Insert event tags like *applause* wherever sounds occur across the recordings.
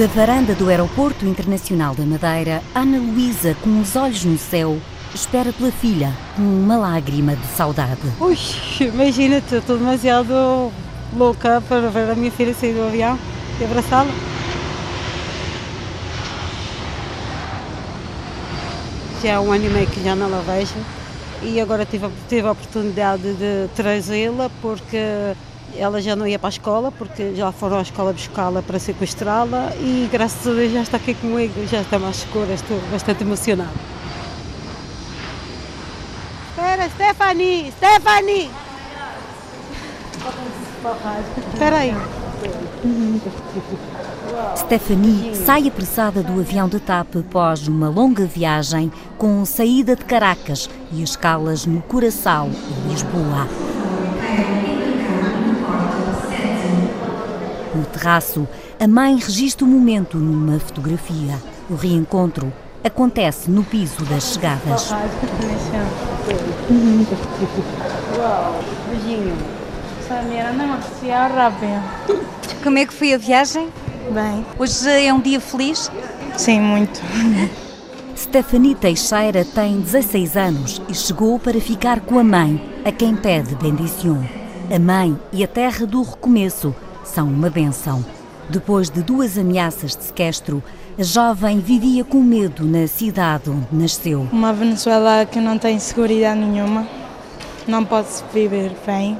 Da varanda do Aeroporto Internacional da Madeira, Ana Luísa, com os olhos no céu, espera pela filha com uma lágrima de saudade. Ui, imagina-te, estou demasiado louca para ver a minha filha sair do avião e abraçá-la. Já há um ano e meio que já não a vejo e agora tive, tive a oportunidade de trazê-la porque ela já não ia para a escola, porque já foram à escola buscá-la para sequestrá-la e graças a Deus já está aqui comigo, já está mais segura, estou bastante emocionada. Espera, Stephanie! Stephanie! Espera aí. Stephanie sai apressada do avião de TAP após uma longa viagem com saída de Caracas e escalas no Curaçao e Lisboa. Terraço, a mãe registra o momento numa fotografia. O reencontro acontece no piso das chegadas. Beijinho. Como é que foi a viagem? Bem, Hoje é um dia feliz? sim, muito. Stephanie Teixeira tem 16 anos e chegou para ficar com a mãe, a quem pede bendição. A mãe e a terra do recomeço são uma benção. Depois de duas ameaças de sequestro, a jovem vivia com medo na cidade onde nasceu. Uma Venezuela que não tem segurança nenhuma. Não pode-se viver bem.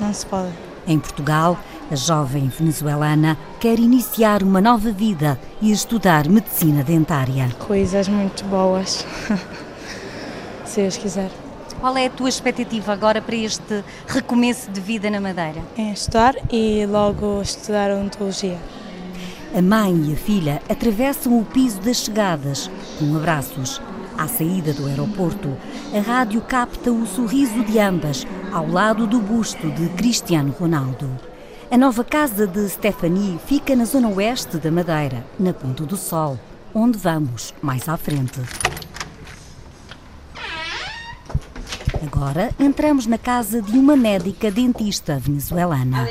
Não se pode. Em Portugal, a jovem venezuelana quer iniciar uma nova vida e estudar medicina dentária. Coisas muito boas. *laughs* Se Deus quiser. Qual é a tua expectativa agora para este recomeço de vida na Madeira? Em estudar e logo estudar odontologia. A mãe e a filha atravessam o piso das chegadas com abraços. À saída do aeroporto, a rádio capta o sorriso de ambas ao lado do busto de Cristiano Ronaldo. A nova casa de Stephanie fica na zona oeste da Madeira, na Ponta do Sol, onde vamos mais à frente. Agora entramos na casa de uma médica dentista venezuelana.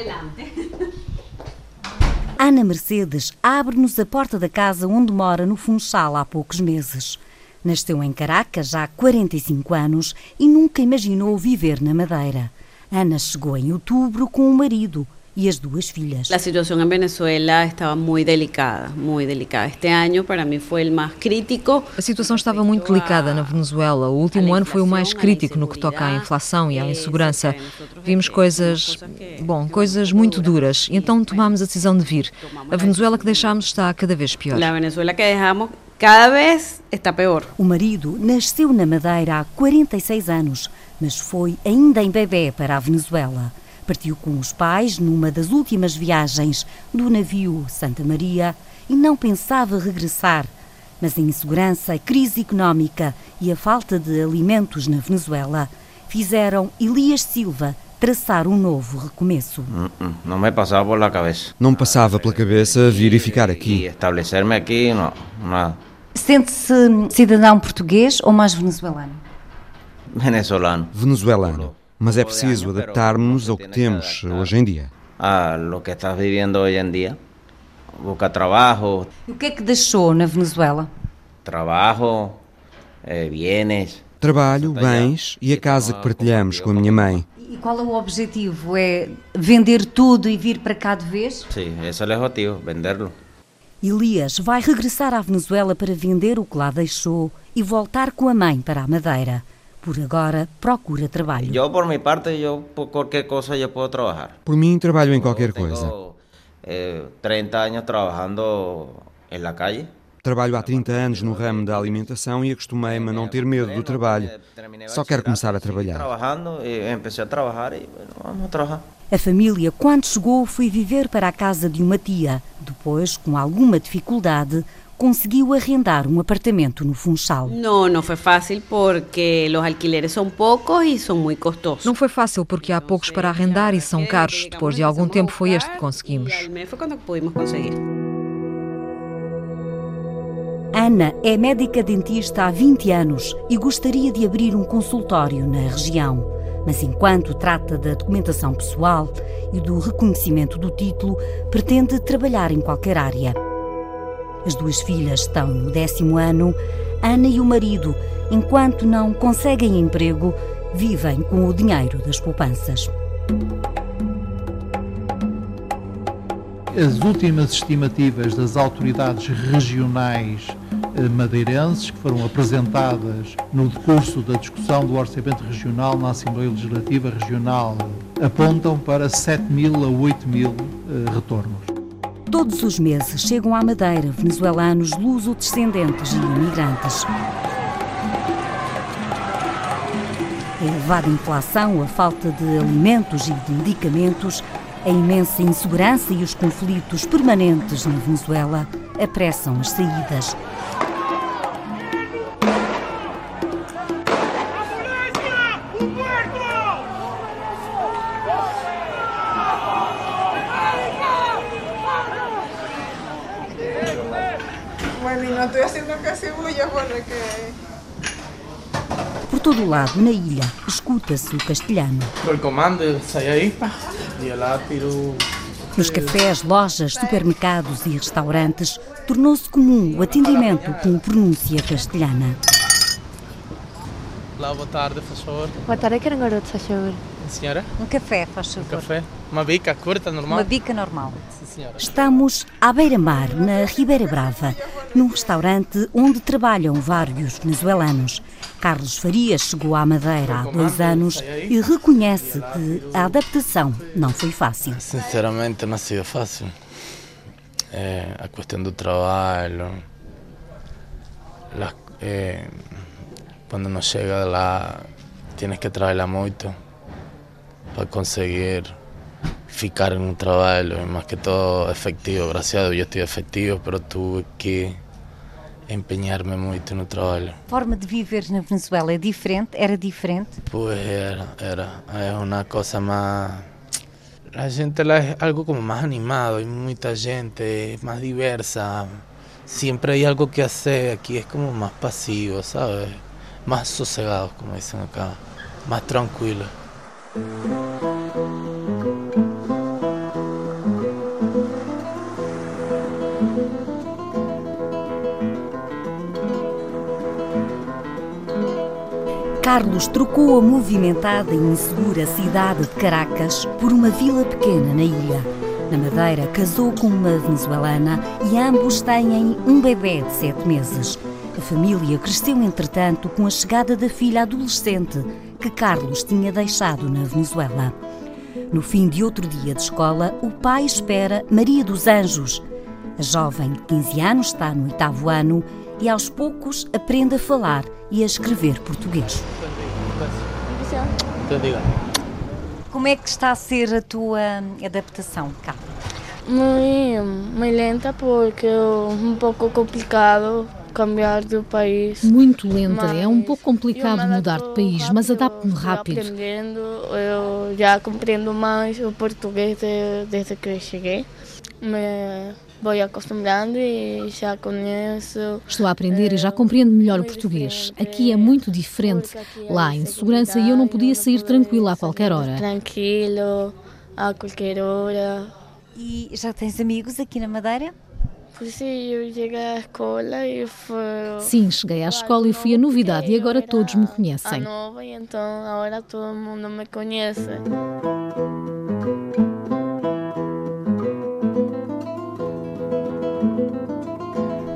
Ana Mercedes abre-nos a porta da casa onde mora no Funchal há poucos meses. Nasceu em Caracas há 45 anos e nunca imaginou viver na Madeira. Ana chegou em outubro com o marido e as duas filhas. La situación en Venezuela estaba muy delicada, muy delicada. Este año para mí fue el más crítico. A situação estava muito delicada na Venezuela. O último ano foi o mais crítico no que toca à inflação e à insegurança. Vimos coisas, bom, coisas muito duras. E então tomámos a decisão de vir. A Venezuela que deixámos está cada vez pior. La Venezuela que dejamos cada vez está peor. O marido nasceu na Madeira há 46 anos, mas foi ainda em bebê para a Venezuela. Partiu com os pais numa das últimas viagens do navio Santa Maria e não pensava regressar. Mas a insegurança, a crise económica e a falta de alimentos na Venezuela fizeram Elias Silva traçar um novo recomeço. Mm, No me pasaba por la cabeza. Não me passava pela cabeça vir e ficar aqui. establecerme aquí, no, nada. Sente-se cidadão português ou mais venezuelano? Venezolano. Venezuelano. Mas é preciso adaptarmos ao que temos hoje em dia. A lo que estás viviendo hoy en día. Busca trabajo, E o que é que deixou na Venezuela? trabajo, eh, bienes. Trabalho, bens e a casa que partilhamos com a minha mãe. E qual é o objetivo? É vender tudo e vir para cá de vez? Sí, ese es el objetivo, venderlo. Elias vai regressar à Venezuela para vender o que lá deixou e voltar com a mãe para a Madeira. Por agora, procura trabalho. Yo por mi parte, yo por cualquier cosa yo puedo trabajar. Por mim, trabalho em qualquer coisa. eh, 30 años trabajando en la calle. Trabalho há 30 anos no ramo da alimentação e acostumei-me a não ter medo do trabalho. Só quero começar a trabalhar. Trabajando, y empecé a trabajar y bueno, vamos a trabajar. A família, quando chegou, foi viver para a casa de uma tia. Depois, com alguma dificuldade, conseguiu arrendar um apartamento no Funchal. No, no fue fácil porque los alquileres son pocos y son muy costosos. Não foi fácil porque há poucos para arrendar e são caros. Depois de algum tempo foi este que conseguimos. Fue cuando pudimos conseguir. Ana é médica dentista há 20 anos e gostaria de abrir um consultório na região. Mas enquanto trata da documentação pessoal e do reconhecimento do título, pretende trabalhar em qualquer área. As duas filhas estão no décimo ano. Ana e o marido, enquanto não conseguem emprego, vivem com o dinheiro das poupanças. As últimas estimativas das autoridades regionais eh, madeirenses, que foram apresentadas no decurso da discussão do Orçamento Regional na Assembleia Legislativa Regional, apontam para 7 mil a 8 mil eh, retornos. Todos os meses chegam à Madeira venezuelanos luso-descendentes e imigrantes. A elevada inflação, a falta de alimentos e de medicamentos a imensa insegurança e os conflitos permanentes na Venezuela apressam as saídas. Por todo o lado, na ilha, escuta-se o castelhano. O comando sai aí, pá. Nos cafés, lojas, supermercados e restaurantes, tornou-se comum o atendimento com pronúncia castelhana. Olá, boa tarde, faz favor. Boa tarde, quero um garoto, faz favor. Senhora? Um café, faz favor. Um café? Uma bica curta, normal? Uma bica normal. Sim, senhora. Estamos à beira-mar, na Ribeira Brava, num restaurante onde trabalham vários venezuelanos. Carlos Farias chegou à Madeira há dois anos e reconhece que a adaptação não foi fácil. Sinceramente, não sido fácil. É, a questão do trabalho, las, é, quando não chega lá, tienes que trabalhar muito para conseguir ficar en un trabajo, más que todo efectivo. Gracias a Dios yo estoy efectivo, pero tuve que empenhar-me muito no trabalho. Forma de viver na Venezuela é diferente? Era diferente? Pues era, era. É uma coisa mais. A gente lá é algo como mais animado, hay muita gente, más diversa. Siempre hay algo que hacer. Aquí es como más pasivo, ¿sabes? Más sosegado, como dicen acá. Más tranquilo. Carlos trocou a movimentada e insegura cidade de Caracas por uma vila pequena na ilha. Na Madeira, casou com uma venezuelana e ambos têm um bebê de sete meses. A família cresceu, entretanto, com a chegada da filha adolescente que Carlos tinha deixado na Venezuela. No fim de outro dia de escola, o pai espera Maria dos Anjos. A jovem de 15 anos está no oitavo ano e aos poucos aprende a falar e a escrever português. Como é que está a ser a tua adaptação, Carlos? Muito, muito lenta porque é um pouco complicado cambiar de país. Muito lenta, é um pouco complicado mudar de país, mas adapto-me rápido. Aprendendo, eu já compreendo mais o português desde que cheguei. Me vou acostumando e já conheço. Estou a aprender e já compreendo melhor o português. Aqui é muito diferente. Lá há insegurança e eu não podia sair tranquila a qualquer hora. Tranquilo, a qualquer hora. E já tens amigos aqui na Madeira? Sim, eu cheguei à escola e foi. Sim, cheguei à escola e fui a novidade e agora todos me conhecem. A nova, então agora todo mundo me conhece.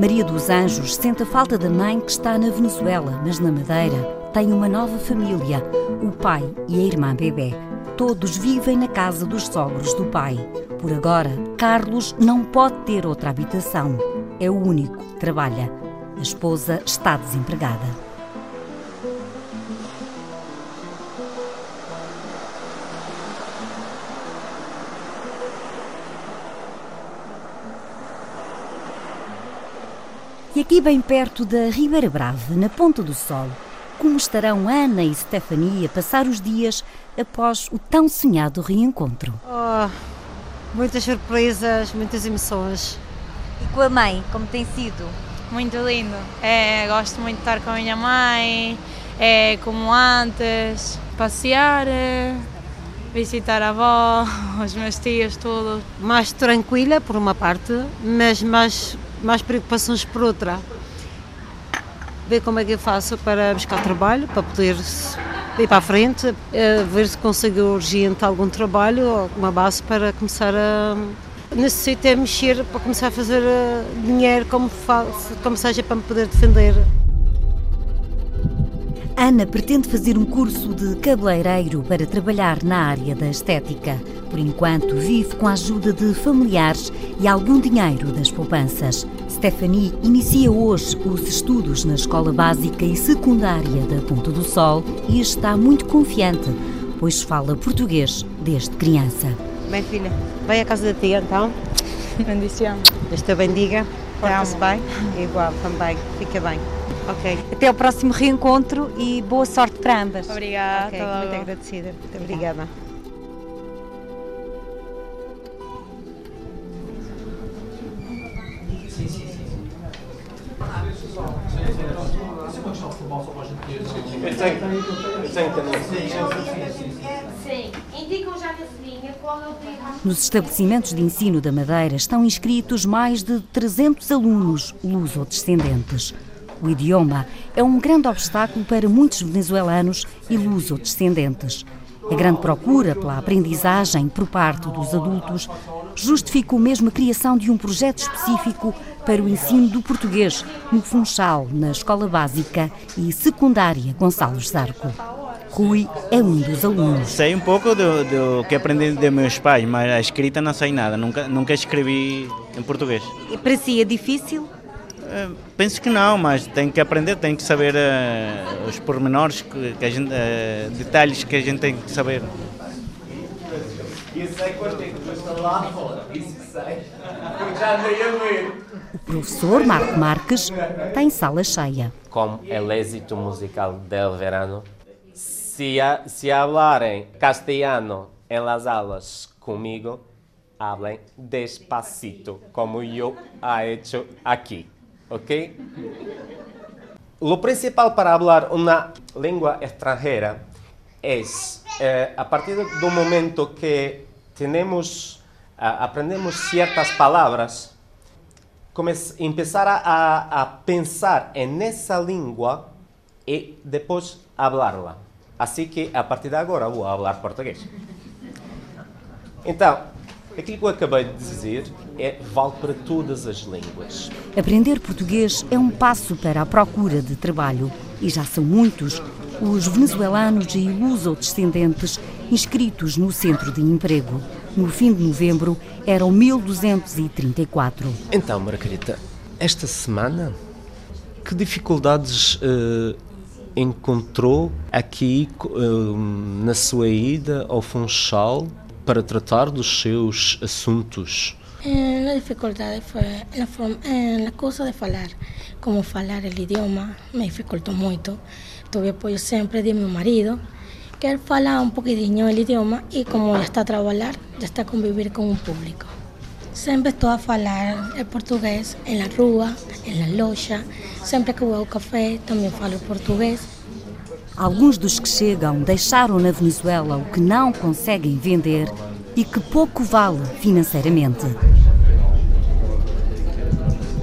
Maria dos Anjos sente a falta da mãe que está na Venezuela, mas na Madeira tem uma nova família, o pai e a irmã bebê. Todos vivem na casa dos sogros do pai. Por agora, Carlos não pode ter outra habitação. É o único que trabalha. A esposa está desempregada. E aqui bem perto da Ribeira Brava, na Ponta do Sol, como estarão Ana e Stefania a passar os dias após o tão sonhado reencontro? Oh, muitas surpresas, muitas emoções. E com a mãe, como tem sido? Muito lindo. É, gosto muito de estar com a minha mãe, é como antes, passear, é, visitar a avó, *laughs* os meus tios, tudo. Mais tranquila, por uma parte, mas mais mais preocupações por outra. Ver como é que eu faço para buscar trabalho, para poder ir para a frente, eh, ver se consigo urgente algum trabalho ou uma base para começar a. Necessito é mexer para começar a fazer eh, dinheiro como, como seja para me poder defender. Ana pretende fazer um curso de cabeleireiro para trabalhar na área da estética. Por enquanto, vive com a ajuda de familiares e algum dinheiro das poupanças. Stephanie inicia hoje os estudos na escola básica e secundária da Ponta do Sol e está muito confiante, pois fala português desde criança. Bem, filha, vai à casa da tia então. Bendição. Deus te bendiga. Porta-se bem? Igual, também. Fica bem. Ok. Até ao próximo reencontro e boa sorte para ambas. Obrigada. Okay, muito agradecida. Muito obrigada. Nos estabelecimentos de ensino da Madeira estão inscritos mais de 300 alunos luso-descendentes. O idioma é um grande obstáculo para muitos venezuelanos e luso-descendentes. A grande procura pela aprendizagem por parte dos adultos justificou mesmo a criação de um projeto específico para o ensino do português no Funchal, na Escola Básica e Secundária Gonçalo Zarco. Rui é um dos alunos. Sei um pouco do, do que aprendi de meus pais, mas a escrita não sei nada, nunca, nunca escrevi em português. E para si é difícil? Uh, penso que não, mas tem que aprender, tem que saber uh, os pormenores, que, que a gente, uh, detalhes que a gente tem que saber. Sei tem que estar lá fora, isso que sei, porque já andei a ver. O professor Marco Marques tem sala cheia. Como el éxito musical del verano, se, a, se hablarem castelhano em las aulas comigo, hablen despacito, como eu ha hecho aqui. ¿Ok? Lo principal para hablar una lengua extranjera eh, a partir do momento que tenemos, uh, aprendemos ciertas palabras, empezar a, a pensar en esa lengua y después hablarla. Así que, a partir de agora, vou falar português. Então, aquilo que eu acabei de dizer é, vale para todas as línguas. Aprender português é um passo para a procura de trabalho e já são muitos os venezuelanos e luso-descendentes inscritos no centro de emprego. No fim de novembro eram 1234. Então, Margarita, esta semana, que dificuldades uh, encontrou aqui uh, na sua ida ao Funchal para tratar dos seus assuntos? Eh, la dificultad fue la, forma, eh, la cosa de falar, como falar el idioma, me dificultó mucho. Tuve apoyo siempre de mi marido, que él fala un poquitinho el idioma y como ya está a trabajar, ya está a convivir con un público. Sempre estou a falar el português en la rua, en la loja, sempre que vou ao café também falo português. Alguns dos que chegam deixaram na Venezuela o que não conseguem vender e que pouco vale financeiramente.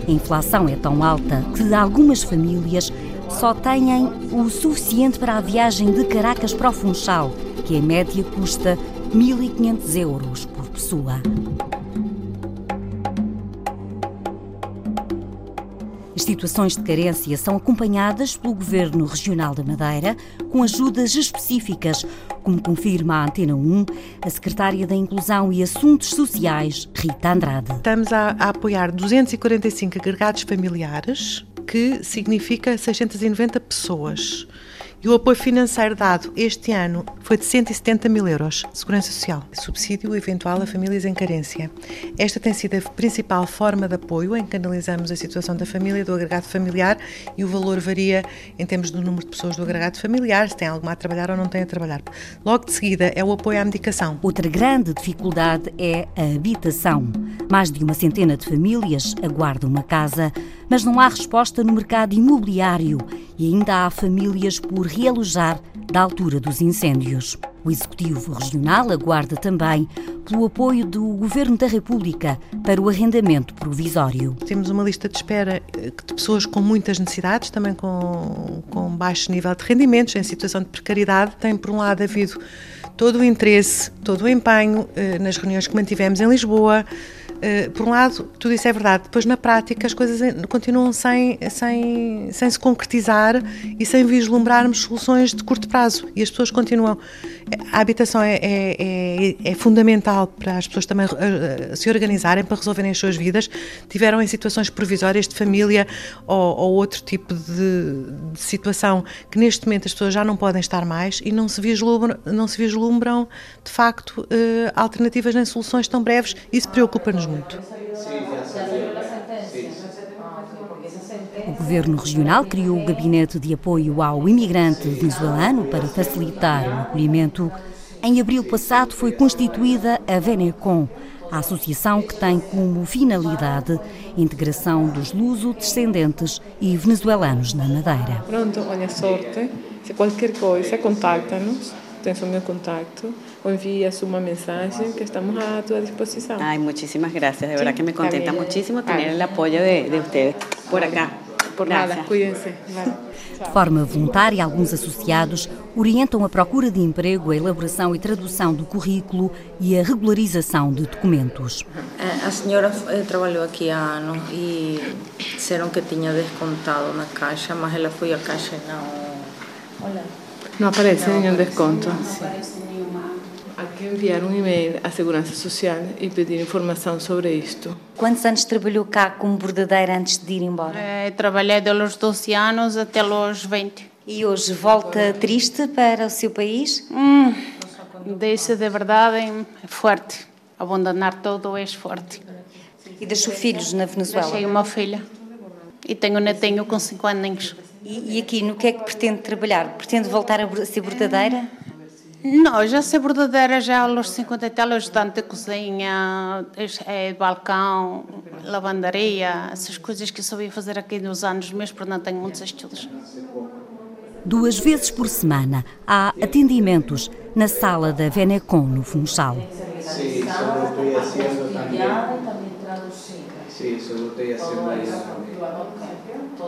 A inflação é tão alta que algumas famílias só têm o suficiente para a viagem de Caracas para o Funchal, que em média custa 1.500 euros por pessoa. As situações de carência são acompanhadas pelo Governo Regional da Madeira com ajudas específicas, como confirma a Antena 1 a Secretária da Inclusão e Assuntos Sociais, Rita Andrade. Estamos a, a apoiar 245 agregados familiares, que significa 690 pessoas. E o apoio financeiro dado este ano foi de 170 mil euros, Segurança Social. Subsídio eventual a famílias em carência. Esta tem sido a principal forma de apoio em que analisamos a situação da família, do agregado familiar, e o valor varia em termos do número de pessoas do agregado familiar, se tem alguma a trabalhar ou não tem a trabalhar. Logo de seguida é o apoio à medicação. Outra grande dificuldade é a habitação. Mais de uma centena de famílias aguardam uma casa, mas não há resposta no mercado imobiliário e ainda há famílias por realojar da altura dos incêndios. O Executivo Regional aguarda também pelo apoio do Governo da República para o arrendamento provisório. Temos uma lista de espera eh, de pessoas com muitas necessidades, também com, com baixo nível de rendimentos, em situação de precariedade. Tem, por um lado, havido todo o interesse, todo o empenho eh, nas reuniões que mantivemos em Lisboa. Eh, por um lado, tudo isso é verdade. Depois, na prática, as coisas continuam sem, sem, sem se concretizar e sem vislumbrarmos soluções de curto prazo. E as pessoas continuam. A habitação é, é, é, é fundamental para as pessoas também uh, se organizarem para resolverem as suas vidas. Tiveram em situações provisórias de família ou, ou outro tipo de, de, situação que neste momento as pessoas já não podem estar mais e não se vislumbram, não se vislumbram de facto alternativas nem soluções tão breves. Isso preocupa-nos muito. O Governo Regional criou o Gabinete de Apoio ao Imigrante Venezuelano para facilitar o acolhimento. Em abril passado foi constituída a Venecom, a associação que tem como finalidade a integração dos luso-descendentes e venezuelanos na Madeira. Pronto, olha sorte. Se qualquer coisa, contacta-nos. Tens o meu contacto o envías uma mensagem que estamos a tua disposição. Ai, muchísimas gracias. De verdad que me contenta muchísimo tener el apoyo de, de ustedes por acá. Por nada, cuídense. De forma voluntária, alguns associados orientam a procura de emprego, a elaboração e tradução do currículo e a regularização de documentos. A senhora eh, trabalhou aqui há anos e disseram que tinha descontado na caixa, mas ela foi à caixa e não. Olha. Não aparece não nenhum desconto. Há que enviar um e-mail à Segurança Social e pedir informação sobre isto. Quantos anos trabalhou cá como bordadeira antes de ir embora? É, trabalhei dos 12 anos até os 20. E hoje volta triste para o seu país? Hum, deixa de verdade é forte. Abandonar todo é forte. E deixou filhos na Venezuela? Deixei uma filha. E tenho um netinho com 5 anos. E, e aqui, no que é que pretende trabalhar? Pretende voltar a ser bordadeira? Não, já sei bordadeira já aos 50 e tal, ajudante de cozinha, é, balcão, lavandaria, essas coisas que eu sabia fazer aqui nos anos meus, porque não tenho muitos estudos. Duas vezes por semana há atendimentos na sala da Venecon, no Funchal. Sim, solo estou fazendo também. Sim, solo estou fazendo isso.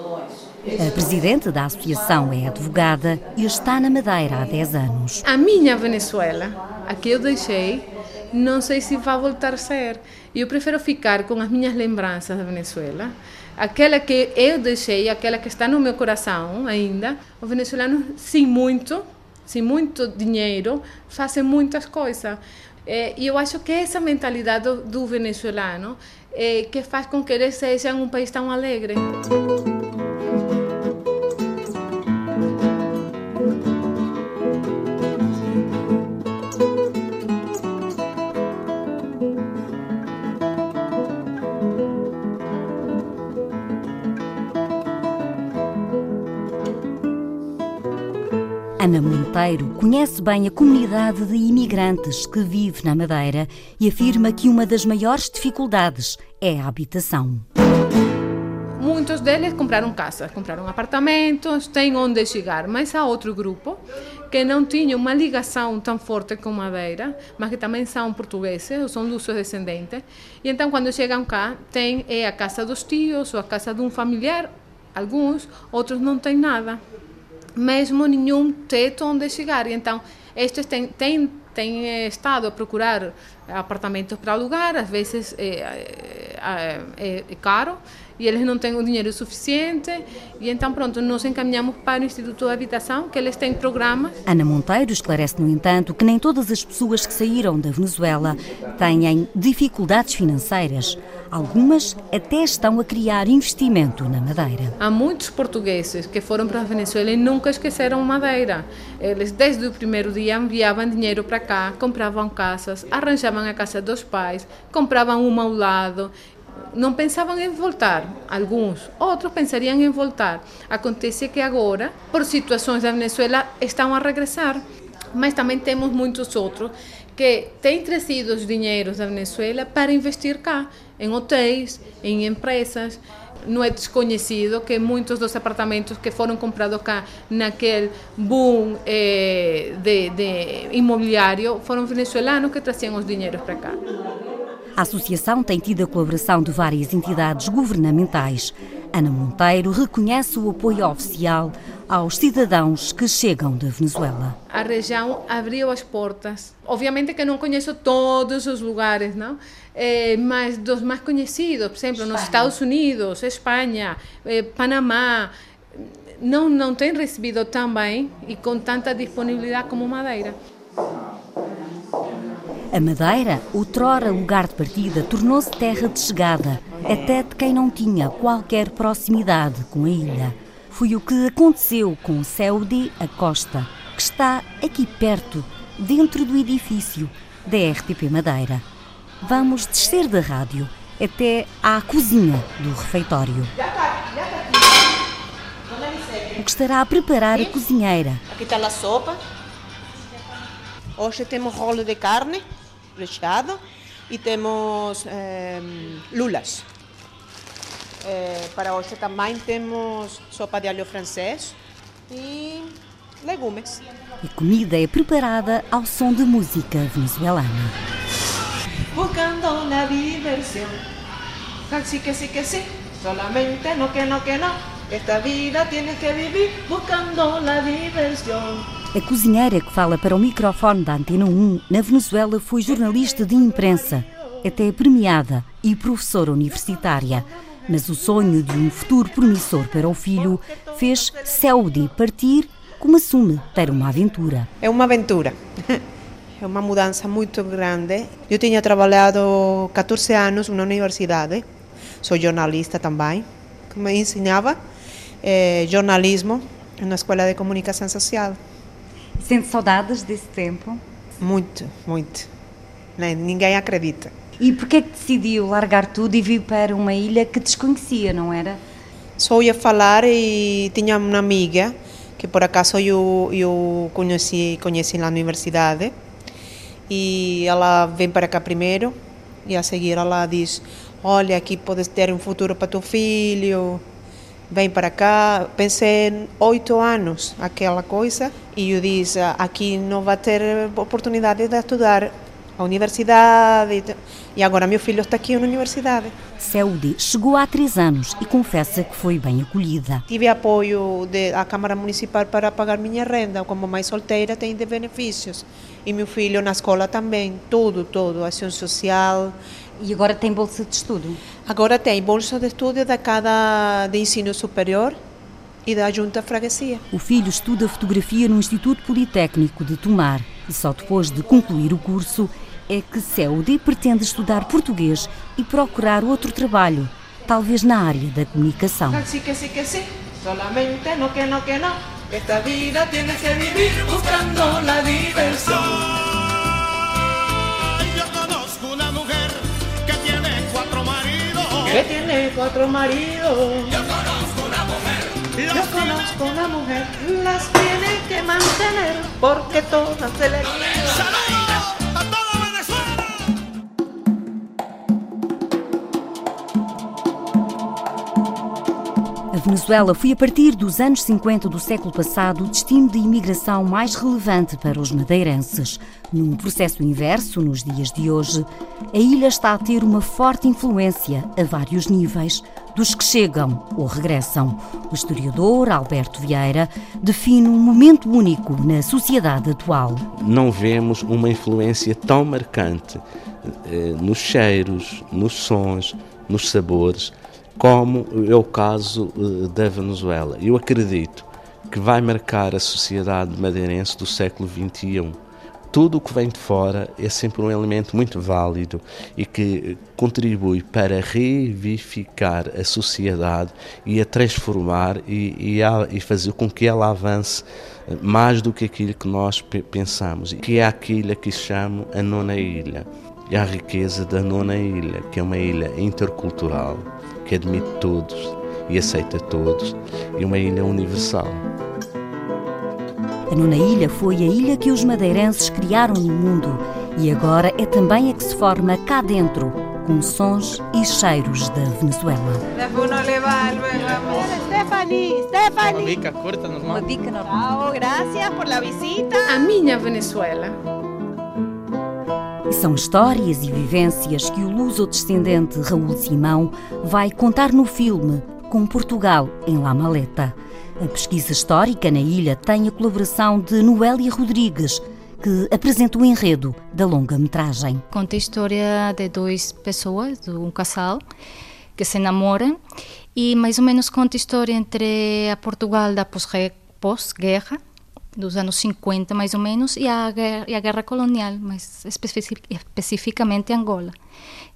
A presidente da associação é advogada e está na Madeira há 10 anos. A minha Venezuela, a que eu deixei, não sei se vai voltar a ser. Eu prefiro ficar com as minhas lembranças da Venezuela, aquela que eu deixei, aquela que está no meu coração ainda. Os venezuelanos, sem muito, sem muito dinheiro, fazem muitas coisas. E eu acho que essa mentalidade do, do venezuelano é que faz com que eles sejam um país tão alegre. Monteiro conhece bem a comunidade de imigrantes que vive na Madeira e afirma que uma das maiores dificuldades é a habitação. Muitos deles compraram casa, compraram apartamentos, têm onde chegar, mas há outro grupo que não tinha uma ligação tão forte com Madeira, mas que também são portugueses, ou são seus descendentes, e então quando chegam cá, tem é a casa dos tios ou a casa de um familiar, alguns, outros não têm nada mesmo nenhum teto onde chegar. Então, estes têm, têm, têm eh, estado a procurar apartamentos para alugar, às vezes é, é, é, é caro, e eles não têm o dinheiro suficiente e então pronto, nós encaminhamos para o Instituto de Habitação, que eles têm programas. Ana Monteiro esclarece, no entanto, que nem todas as pessoas que saíram da Venezuela têm dificuldades financeiras. Algumas até estão a criar investimento na Madeira. Há muitos portugueses que foram para a Venezuela e nunca esqueceram Madeira. Eles, desde o primeiro dia, enviavam dinheiro para cá, compravam casas, arranjavam a casa dos pais, compravam uma ao lado não pensavam em voltar, alguns, outros pensariam em voltar. Acontece que agora, por situações da Venezuela, estão a regressar, mas também temos muitos outros que têm trazido os dinheiros da Venezuela para investir cá, em hotéis, em empresas, Não é desconhecido que muitos dos apartamentos que foram comprados cá naquele boom eh, de, de imobiliário foram venezuelanos que traziam os dinheiros para cá. A associação tem tido a colaboração de várias entidades governamentais. Ana Monteiro reconhece o apoio oficial aos cidadãos que chegam da Venezuela. A região abriu as portas. Obviamente que não conheço todos os lugares, não? É, mas dos mais conhecidos, por exemplo, nos Estados Unidos, Espanha, é, Panamá, não, não tem recebido tão bem e com tanta disponibilidade como Madeira. A Madeira, outrora lugar de partida, tornou-se terra de chegada, até de quem não tinha qualquer proximidade com a ilha. Foi o que aconteceu com Ceudi Acosta, que está aqui perto, dentro do edifício da RTP Madeira. Vamos descer da rádio até à cozinha do refeitório. O que estará a preparar a cozinheira? Aqui está a sopa. Hoje temos rolo de carne recheado e temos eh, lulas. Eh, para hoje também temos sopa de alho francês e legumes. A comida é preparada ao som de música venezuelana. Buscando la diversión. Sí que sí que sí, solamente no que no que no. Esta vida tienes que vivir buscando la diversión. A cozinheira que fala para o microfone da Antena 1 na Venezuela foi jornalista de imprensa, até premiada e professora universitária. Mas o sonho de um futuro promissor para o filho fez Saudi partir, como assume, para uma aventura. É uma aventura. *laughs* É uma mudança muito grande. Eu tinha trabalhado 14 anos na universidade, sou jornalista também, me ensinava eh, jornalismo na Escola de Comunicação Social. Sente saudades desse tempo? Muito, muito. Ninguém acredita. E por que decidiu largar tudo e vir para uma ilha que desconhecia, não era? Só ia falar e tinha uma amiga que por acaso eu, eu conheci, conheci na universidade e ela vem para cá primeiro e a seguir ela diz olha aqui podes ter um futuro para teu filho vem para cá pensei oito anos aquela coisa e eu disse aqui não vai ter oportunidade de estudar a universidade e agora meu filho está aqui na universidade. Saudi chegou há três anos e confessa que foi bem acolhida. Tive apoio da Câmara Municipal para pagar minha renda, como mãe solteira tem de benefícios. E meu filho na escola também, tudo, tudo, ação social. E agora tem bolsa de estudo? Agora tem bolsa de estudo da cada de ensino superior e da Junta Freguesia. O filho estuda fotografia no Instituto Politécnico de Tomar e só depois de concluir o curso é que Saudi pretende estudar português e procurar outro trabalho, talvez na área da comunicação. Sí que sí que sí, solamente no que no que no. Esta vida tienes que vivir buscando la diversión. Que tiene cuatro maridos. Yo conozco una mujer. Yo conozco una mujer, las tiene que mantener porque todas se le A Venezuela foi a partir dos anos 50 do século passado o destino de imigração mais relevante para os madeirenses. Num processo inverso, nos dias de hoje, a ilha está a ter uma forte influência a vários níveis dos que chegam ou regressam. O historiador Alberto Vieira define um momento único na sociedade atual. Não vemos uma influência tão marcante eh, nos cheiros, nos sons, nos sabores, como é o caso eh, da Venezuela. Eu acredito que vai marcar a sociedade madeirense do século XXI tudo o que vem de fora é sempre um elemento muito válido e que contribui para revivificar a sociedade e a transformar e, e, a, e fazer com que ela avance mais do que aquilo que nós pensamos, que é aquilo que chamo a nona ilha. E a riqueza da nona ilha, que é uma ilha intercultural, que admite todos e aceita todos, e uma ilha universal. A Nona Ilha foi a ilha que os madeirenses criaram no mundo e agora é também a que se forma cá dentro, com sons e cheiros da Venezuela. Stephanie, Stephanie. Uma bica curta, normal. Uma bica normal. Chao, gracias por la visita. A minha Venezuela. São histórias e vivências que o luso-descendente Raul Simão vai contar no filme Com Portugal em La Maleta. A pesquisa histórica na ilha tem a colaboração de Noélia Rodrigues, que apresenta o enredo da longa-metragem. Conta a história de duas pessoas, de um casal, que se namoram e mais ou menos conta a história entre a Portugal da pós-guerra, dos anos 50 mais ou menos, e a guerra, e a guerra colonial, mais especific, especificamente Angola.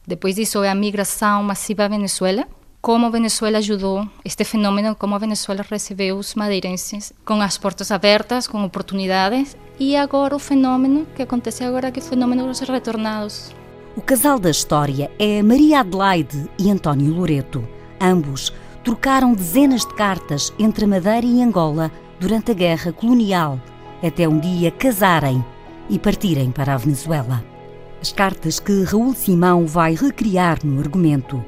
Depois disso é a migração massiva à Venezuela, como a Venezuela ajudou este fenômeno, como a Venezuela recebeu os madeirenses com as portas abertas, com oportunidades, e agora o fenômeno que acontece agora, que é o fenômeno dos retornados. O casal da história é Maria Adelaide e António Loreto. Ambos trocaram dezenas de cartas entre Madeira e Angola durante a guerra colonial, até um dia casarem e partirem para a Venezuela. As cartas que Raul Simão vai recriar no argumento.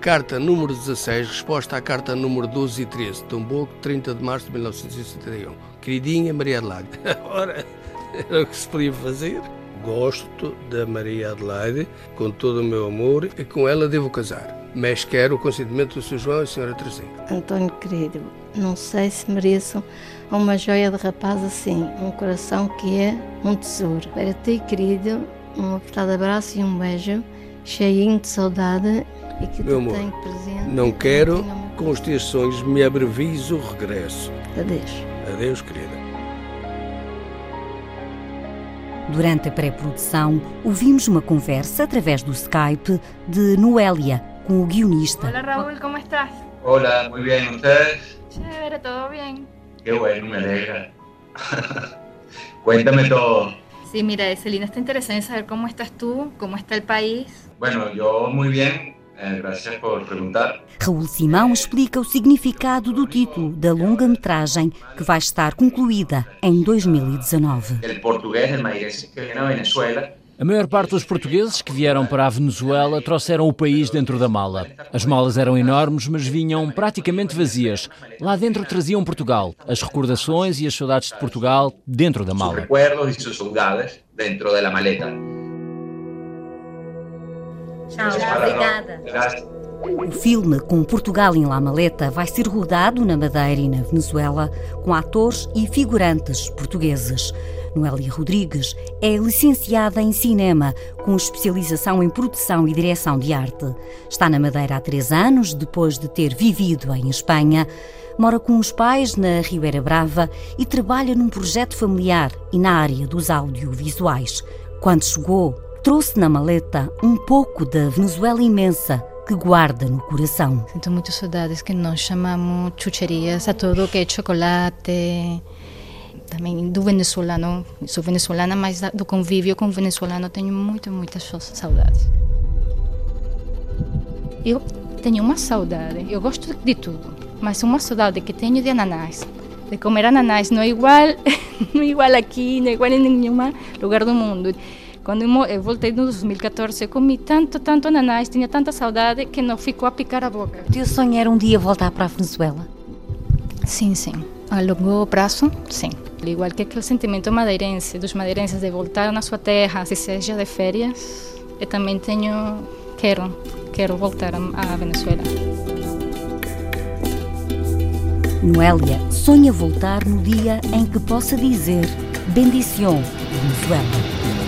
Carta número 16, resposta à carta número 12 e 13, Tomboco, 30 de março de 1971. Queridinha Maria Adelaide. *laughs* Ora, era o que se podia fazer. Gosto da Maria Adelaide com todo o meu amor e com ela devo casar. Mas quero o consentimento do Sr. João e da Sra. Terezinha. António querido, não sei se mereço uma joia de rapaz assim, um coração que é um tesouro. Para ti, querido, um apertado abraço e um beijo, cheinho de saudade e que Meu te amor, tenho presente. Não quero, com os teus sonhos, me abrevies o regresso. Adeus. Adeus, querida. Durante a pré-produção, ouvimos uma conversa através do Skype de Noélia com o guionista. Hola Raúl, ¿cómo estás? Hola, muy bien, ¿ustedes? Chévere, todo bien. Qué bueno, me alegra. *laughs* Cuéntame todo. Sí, mira, Celina está interesada en saber cómo estás tú, cómo está el país. Bueno, yo muy bien, eh, gracias por preguntar. Raul Simão explica o significado do título da longa-metragem que vai estar concluída em 2019. El portugués, el mairense que viene a Venezuela, A maior parte dos portugueses que vieram para a Venezuela trouxeram o país dentro da mala. As malas eram enormes, mas vinham praticamente vazias. Lá dentro traziam Portugal, as recordações e as saudades de Portugal dentro da mala. Tchau, obrigada. O filme com Portugal em La Maleta vai ser rodado na Madeira e na Venezuela com atores e figurantes portugueses. Noélia Rodrigues é licenciada em cinema, com especialização em produção e direção de arte. Está na Madeira há três anos, depois de ter vivido em Espanha. Mora com os pais na Ribeira Brava e trabalha num projeto familiar e na área dos audiovisuais. Quando chegou, trouxe na maleta um pouco da Venezuela imensa que guarda no coração. Sinto muitas saudades que nós chamamos chucherias a tudo que é chocolate. Também do venezuelano, sou venezuelana, mas do convívio com o venezuelano tenho muitas, muitas saudades. Eu tenho uma saudade, eu gosto de tudo, mas uma saudade que tenho de ananás, de comer ananás, não é igual, *laughs* não é igual aqui, não é igual em nenhum lugar do mundo. Quando eu voltei no 2014, eu comi tanto, tanto ananás, tinha tanta saudade que não ficou a picar a boca. O teu sonho era um dia voltar para a Venezuela? Sim, sim. A longo prazo, sim. Igual que aquele sentimento madeirense, dos madeirenses de voltar na sua terra, se seja de férias, eu também tenho, quero, quero voltar à Venezuela. Noélia sonha voltar no dia em que possa dizer Bendición, Venezuela.